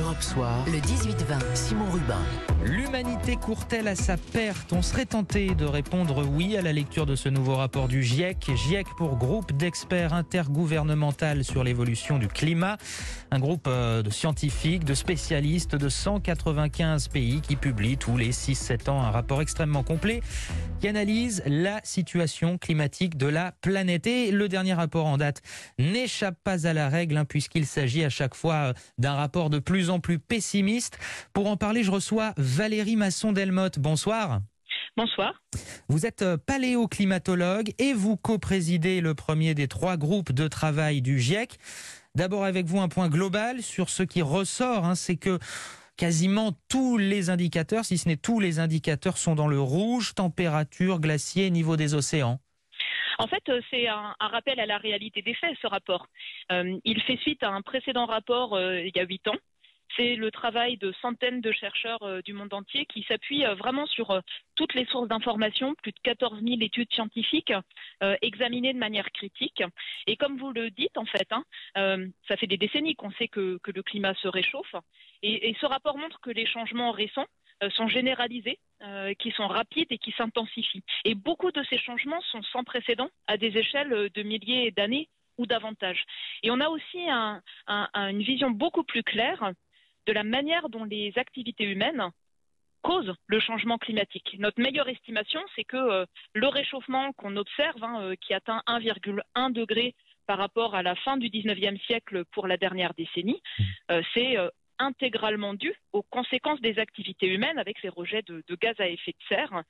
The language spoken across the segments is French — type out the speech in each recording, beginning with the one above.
Europe Soir, le 18-20, Simon Rubin. L'humanité court-elle à sa perte? On serait tenté de répondre oui à la lecture de ce nouveau rapport du GIEC. GIEC pour groupe d'experts intergouvernemental sur l'évolution du climat. Un groupe euh, de scientifiques, de spécialistes de 195 pays qui publie tous les 6-7 ans un rapport extrêmement complet qui analyse la situation climatique de la planète. Et le dernier rapport en date n'échappe pas à la règle hein, puisqu'il s'agit à chaque fois euh, d'un rapport de plus en plus pessimiste. Pour en parler, je reçois Valérie Masson-Delmotte. Bonsoir. Bonsoir. Vous êtes euh, paléoclimatologue et vous co-présidez le premier des trois groupes de travail du GIEC. D'abord avec vous un point global sur ce qui ressort, hein, c'est que quasiment tous les indicateurs, si ce n'est tous les indicateurs, sont dans le rouge, température, glacier, niveau des océans. En fait, euh, c'est un, rappel à la réalité des faits, ce rapport. Euh, il fait suite à un précédent rapport il y a huit ans c'est le travail de centaines de chercheurs euh, du monde entier qui s'appuient euh, vraiment sur euh, toutes les sources d'informations, plus de 14 000 études scientifiques examinées de manière critique. Et comme vous le dites, en fait, hein, ça fait des décennies qu'on sait que, le climat se réchauffe. Et, ce rapport montre que les changements récents sont généralisés, qui sont rapides et qui s'intensifient. Et beaucoup de ces changements sont sans précédent à des échelles de milliers d'années ou davantage. Et on a aussi une vision beaucoup plus claire de la manière dont les activités humaines causent le changement climatique. Notre meilleure estimation, c'est que euh, le réchauffement qu'on observe, hein, euh, qui atteint 1,1 degré par rapport à la fin du 19e siècle pour la dernière décennie, mmh. euh, c'est intégralement dû aux conséquences des activités humaines avec les rejets de, de gaz à effet de serre.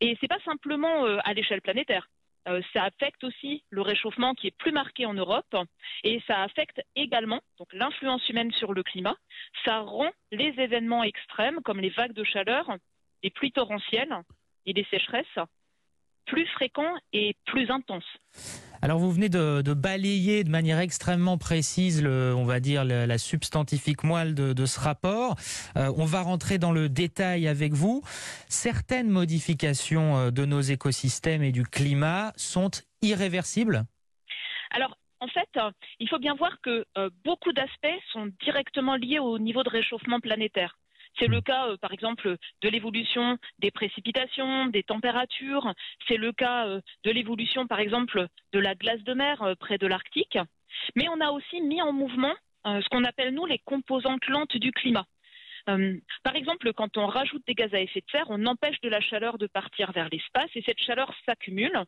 et ce n'est pas simplement à l'échelle planétaire. Euh, ça affecte aussi le réchauffement qui est plus marqué en Europe et ça affecte également donc l'influence humaine sur le climat. Ça rend les événements extrêmes comme les vagues de chaleur, les pluies torrentielles et les sécheresses plus fréquents et plus intenses. Alors vous venez de, balayer de manière extrêmement précise, on va dire, la, substantifique moelle de, ce rapport. Euh, on va rentrer dans le détail avec vous. Certaines modifications euh, de nos écosystèmes et du climat sont irréversibles? Alors en fait, euh, il faut bien voir que beaucoup d'aspects sont directement liés au niveau de réchauffement planétaire. C'est le cas, euh, par exemple, de l'évolution des précipitations, des températures. C'est le cas euh, de l'évolution, par exemple, de la glace de mer euh, près de l'Arctique. Mais on a aussi mis en mouvement ce qu'on appelle, nous, les composantes lentes du climat. par exemple, quand on rajoute des gaz à effet de serre, on empêche de la chaleur de partir vers l'espace et cette chaleur s'accumule.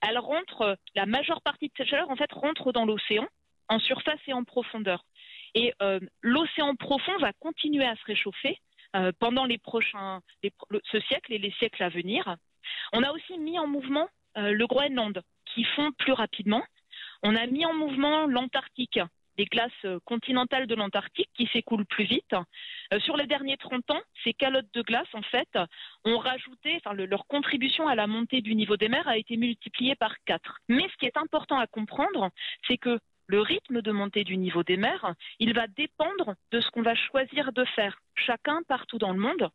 Elle rentre, la majeure partie de cette chaleur, en fait, rentre dans l'océan, en surface et en profondeur. Et euh, l'océan profond va continuer à se réchauffer euh, pendant les prochains, ce siècle et les siècles à venir. On a aussi mis en mouvement euh, le Groenland, qui fond plus rapidement. On a mis en mouvement l'Antarctique, les glaces continentales de l'Antarctique qui s'écoulent plus vite. sur les derniers 30 ans, ces calottes de glace, en fait, ont rajouté, enfin, leur contribution à la montée du niveau des mers a été multipliée par 4. Mais ce qui est important à comprendre, c'est que le rythme de montée du niveau des mers, il va dépendre de ce qu'on va choisir de faire, chacun partout dans le monde.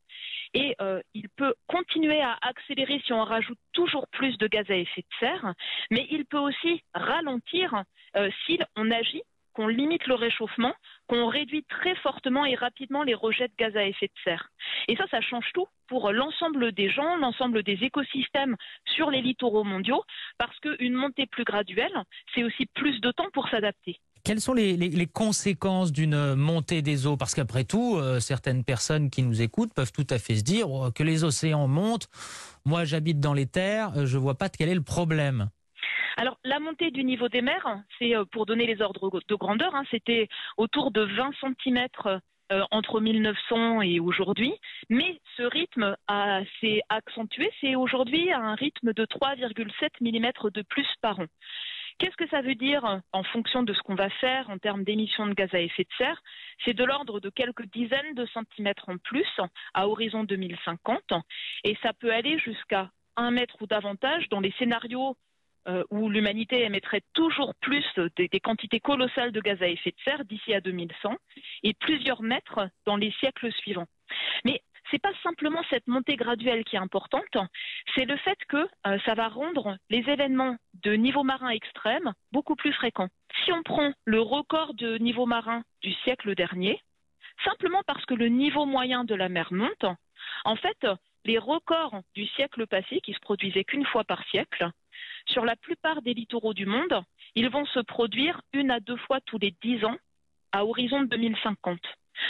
Et euh, il peut continuer à accélérer si on rajoute toujours plus de gaz à effet de serre, mais il peut aussi ralentir euh, si on agit qu'on limite le réchauffement, qu'on réduit très fortement et rapidement les rejets de gaz à effet de serre. Et ça, ça change tout pour l'ensemble des gens, l'ensemble des écosystèmes sur les littoraux mondiaux, parce qu'une montée plus graduelle, c'est aussi plus de temps pour s'adapter. Quelles sont les, conséquences d'une montée des eaux? Parce qu'après tout, euh, certaines personnes qui nous écoutent peuvent tout à fait se dire oh, que les océans montent. Moi, j'habite dans les terres, euh, je ne vois pas quel est le problème. Alors la montée du niveau des mers, c'est euh, pour donner les ordres de grandeur, hein, c'était autour de 20 cm euh, entre 1900 et aujourd'hui, mais ce rythme s'est accentué, c'est aujourd'hui un rythme de 3,7 mm de plus par an. Qu'est-ce que ça veut dire en fonction de ce qu'on va faire en termes d'émissions de gaz à effet de serre? C'est de l'ordre de quelques dizaines de centimètres en plus à horizon 2050 et ça peut aller jusqu'à un mètre ou davantage dans les scénarios euh, où l'humanité émettrait toujours plus des, quantités colossales de gaz à effet de serre d'ici à 2100 et plusieurs mètres dans les siècles suivants. Mais ce n'est pas simplement cette montée graduelle qui est importante, c'est le fait que euh, ça va rendre les événements de niveau marin extrême beaucoup plus fréquents. Si on prend le record de niveau marin du siècle dernier, simplement parce que le niveau moyen de la mer monte. En fait, les records du siècle passé, qui se produisaient qu'une fois par siècle, sur la plupart des littoraux du monde, ils vont se produire une à deux fois tous les dix ans à horizon de 2050.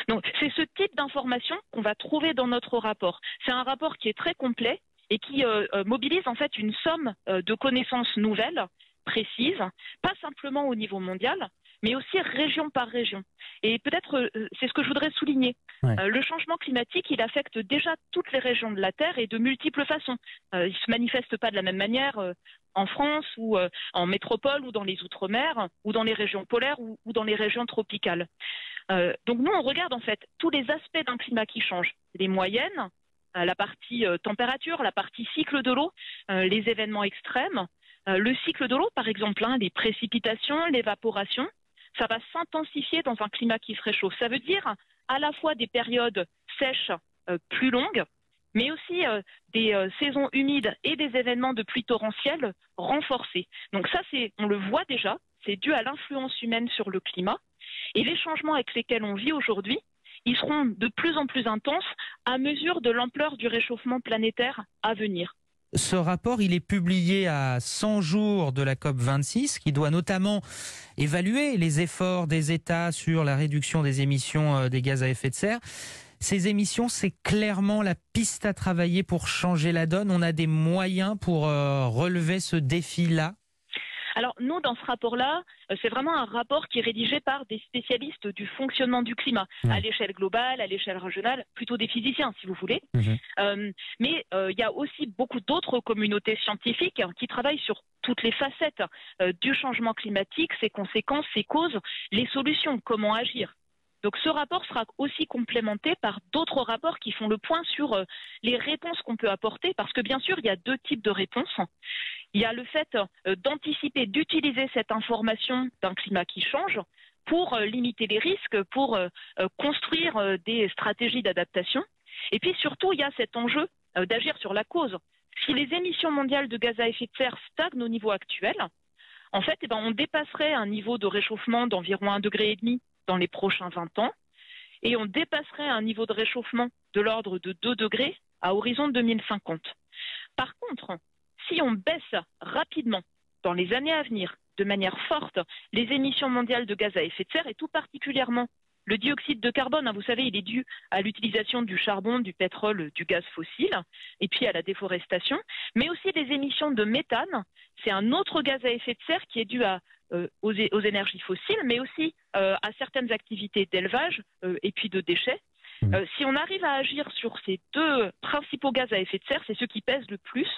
Donc c'est ce type d'information qu'on va trouver dans notre rapport. C'est un rapport qui est très complet et qui euh, euh, mobilise en fait une somme euh, de connaissances nouvelles, précises, pas simplement au niveau mondial, mais aussi région par région. Et peut-être, c'est ce que je voudrais souligner. le changement climatique, il affecte déjà toutes les régions de la Terre et de multiples façons. il ne se manifeste pas de la même manière en France ou en métropole ou dans les Outre-mer ou dans les régions polaires ou, dans les régions tropicales. donc nous, on regarde en fait tous les aspects d'un climat qui change. Les moyennes, euh, la partie euh, température, la partie cycle de l'eau, euh, les événements extrêmes. le cycle de l'eau, par exemple, hein, les précipitations, l'évaporation, ça va s'intensifier dans un climat qui se réchauffe. Ça veut dire à la fois des périodes sèches plus longues, mais aussi des saisons humides et des événements de pluie torrentielle renforcés. Donc ça, on le voit déjà, c'est dû à l'influence humaine sur le climat. Et les changements avec lesquels on vit aujourd'hui, ils seront de plus en plus intenses à mesure de l'ampleur du réchauffement planétaire à venir. Ce rapport, il est publié à 100 jours de la COP26, qui doit notamment évaluer les efforts des États sur la réduction des émissions euh, des gaz à effet de serre. Ces émissions, c'est clairement la piste à travailler pour changer la donne. On a des moyens pour euh, relever ce défi-là alors nous, dans ce rapport-là, euh, c'est vraiment un rapport qui est rédigé par des spécialistes du fonctionnement du climat, à l'échelle globale, à l'échelle régionale, plutôt des physiciens, si vous voulez. Mhm. Euh, mais euh, il y a aussi beaucoup d'autres communautés scientifiques qui travaillent sur toutes les facettes du changement climatique, ses conséquences, ses causes, les solutions, comment agir. Donc ce rapport sera aussi complémenté par d'autres rapports qui font le point sur euh, les réponses qu'on peut apporter, parce que bien sûr, il y a deux types de réponses. Il y a le fait euh, d'anticiper, d'utiliser cette information d'un climat qui change pour euh, limiter les risques, pour construire des stratégies d'adaptation. Et puis surtout, il y a cet enjeu d'agir sur la cause. Si les émissions mondiales de gaz à effet de serre stagnent au niveau actuel, en fait, eh ben, on dépasserait un niveau de réchauffement d'environ un degré et demi dans les prochains 20 ans et on dépasserait un niveau de réchauffement de l'ordre de 2 degrés à horizon 2050. Par contre, si on baisse rapidement dans les années à venir de manière forte les émissions mondiales de gaz à effet de serre et tout particulièrement le dioxyde de carbone, hein, vous savez, il est dû à l'utilisation du charbon, du pétrole, du gaz fossile, et puis à la déforestation, mais aussi les émissions de méthane. C'est un autre gaz à effet de serre qui est dû à euh, aux, énergies fossiles, mais aussi euh, à certaines activités d'élevage euh, et puis de déchets. Mmh. si on arrive à agir sur ces deux principaux gaz à effet de serre, c'est ceux qui pèsent le plus,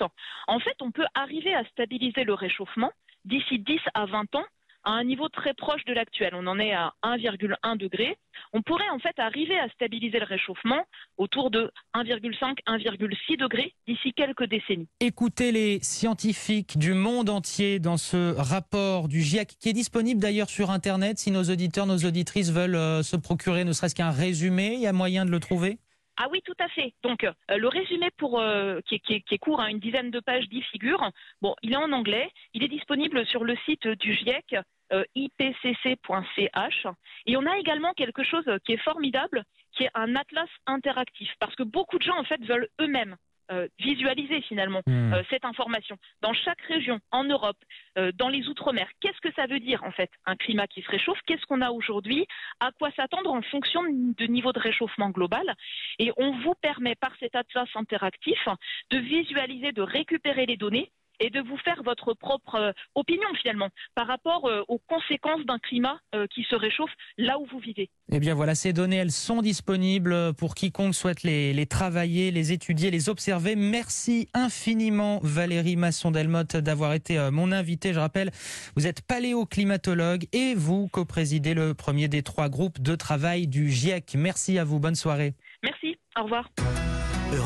en fait, on peut arriver à stabiliser le réchauffement d'ici 10 à 20 ans à un niveau très proche de l'actuel. On en est à 1,1 degré. On pourrait en fait arriver à stabiliser le réchauffement autour de 1,5, 1,6 degrés d'ici quelques décennies. Écoutez les scientifiques du monde entier dans ce rapport du GIEC qui est disponible d'ailleurs sur Internet si nos auditeurs, nos auditrices veulent euh, se procurer ne serait-ce qu'un résumé. Il y a moyen de le trouver? Ah oui, tout à fait. Donc euh, le résumé pour euh, qui, est, court, hein, une dizaine de pages, dix figures. Bon, il est en anglais. Il est disponible sur le site du GIEC. Euh, ipcc.ch et on a également quelque chose qui est formidable qui est un atlas interactif. Parce que beaucoup de gens en fait veulent eux-mêmes euh, visualiser finalement hmm. euh, cette information. Dans chaque région, en Europe, euh, dans les Outre-mer. Qu'est-ce que ça veut dire en fait un climat qui se réchauffe? Qu'est-ce qu'on a aujourd'hui? À quoi s'attendre en fonction du niveau de réchauffement global? Et on vous permet par cet atlas interactif de visualiser, de récupérer les données et de vous faire votre propre euh, opinion finalement par rapport euh, aux conséquences d'un climat euh, qui se réchauffe là où vous vivez. Eh bien voilà, ces données, elles sont disponibles pour quiconque souhaite les, les travailler, les étudier, les observer. Merci infiniment Valérie Masson-Delmotte d'avoir été mon invité. Je rappelle, vous êtes paléoclimatologue et vous co-présidez le premier des trois groupes de travail du GIEC. Merci à vous, bonne soirée. Merci, au revoir.